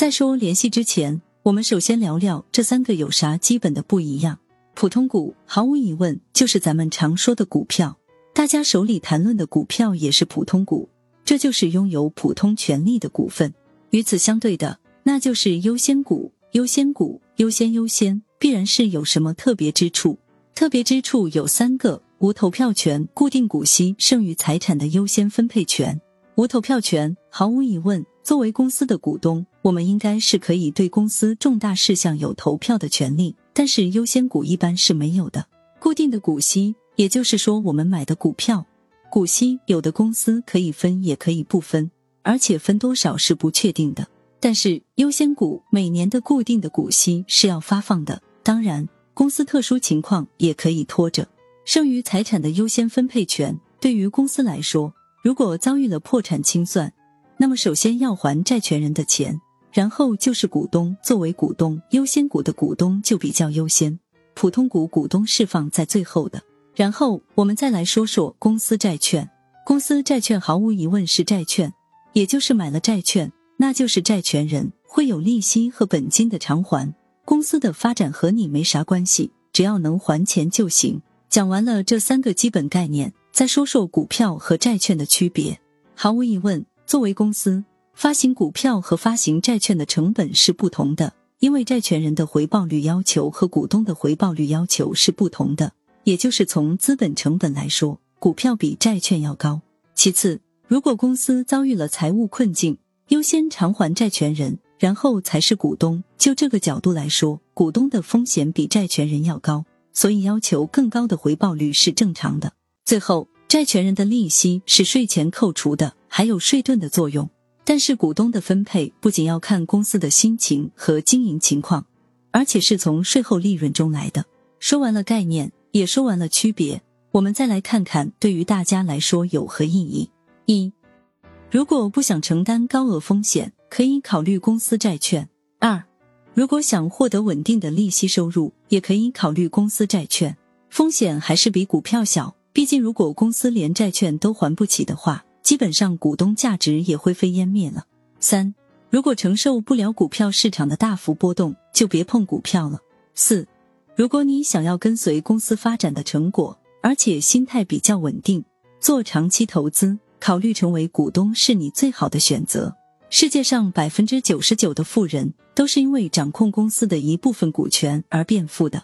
在说联系之前，我们首先聊聊这三个有啥基本的不一样。普通股毫无疑问就是咱们常说的股票，大家手里谈论的股票也是普通股，这就是拥有普通权利的股份。与此相对的，那就是优先股。优先股优先优先，必然是有什么特别之处。特别之处有三个：无投票权、固定股息、剩余财产的优先分配权。无投票权，毫无疑问，作为公司的股东，我们应该是可以对公司重大事项有投票的权利。但是优先股一般是没有的。固定的股息，也就是说我们买的股票，股息有的公司可以分，也可以不分，而且分多少是不确定的。但是优先股每年的固定的股息是要发放的，当然公司特殊情况也可以拖着。剩余财产的优先分配权，对于公司来说。如果遭遇了破产清算，那么首先要还债权人的钱，然后就是股东。作为股东，优先股的股东就比较优先，普通股股东释放在最后的。然后我们再来说说公司债券。公司债券毫无疑问是债券，也就是买了债券，那就是债权人会有利息和本金的偿还。公司的发展和你没啥关系，只要能还钱就行。讲完了这三个基本概念。再说说股票和债券的区别。毫无疑问，作为公司发行股票和发行债券的成本是不同的，因为债权人的回报率要求和股东的回报率要求是不同的。也就是从资本成本来说，股票比债券要高。其次，如果公司遭遇了财务困境，优先偿还债权人，然后才是股东。就这个角度来说，股东的风险比债权人要高，所以要求更高的回报率是正常的。最后，债权人的利息是税前扣除的，还有税盾的作用。但是股东的分配不仅要看公司的心情和经营情况，而且是从税后利润中来的。说完了概念，也说完了区别，我们再来看看对于大家来说有何意义。一，如果不想承担高额风险，可以考虑公司债券。二，如果想获得稳定的利息收入，也可以考虑公司债券，风险还是比股票小。毕竟，如果公司连债券都还不起的话，基本上股东价值也灰飞烟灭了。三，如果承受不了股票市场的大幅波动，就别碰股票了。四，如果你想要跟随公司发展的成果，而且心态比较稳定，做长期投资，考虑成为股东是你最好的选择。世界上百分之九十九的富人都是因为掌控公司的一部分股权而变富的。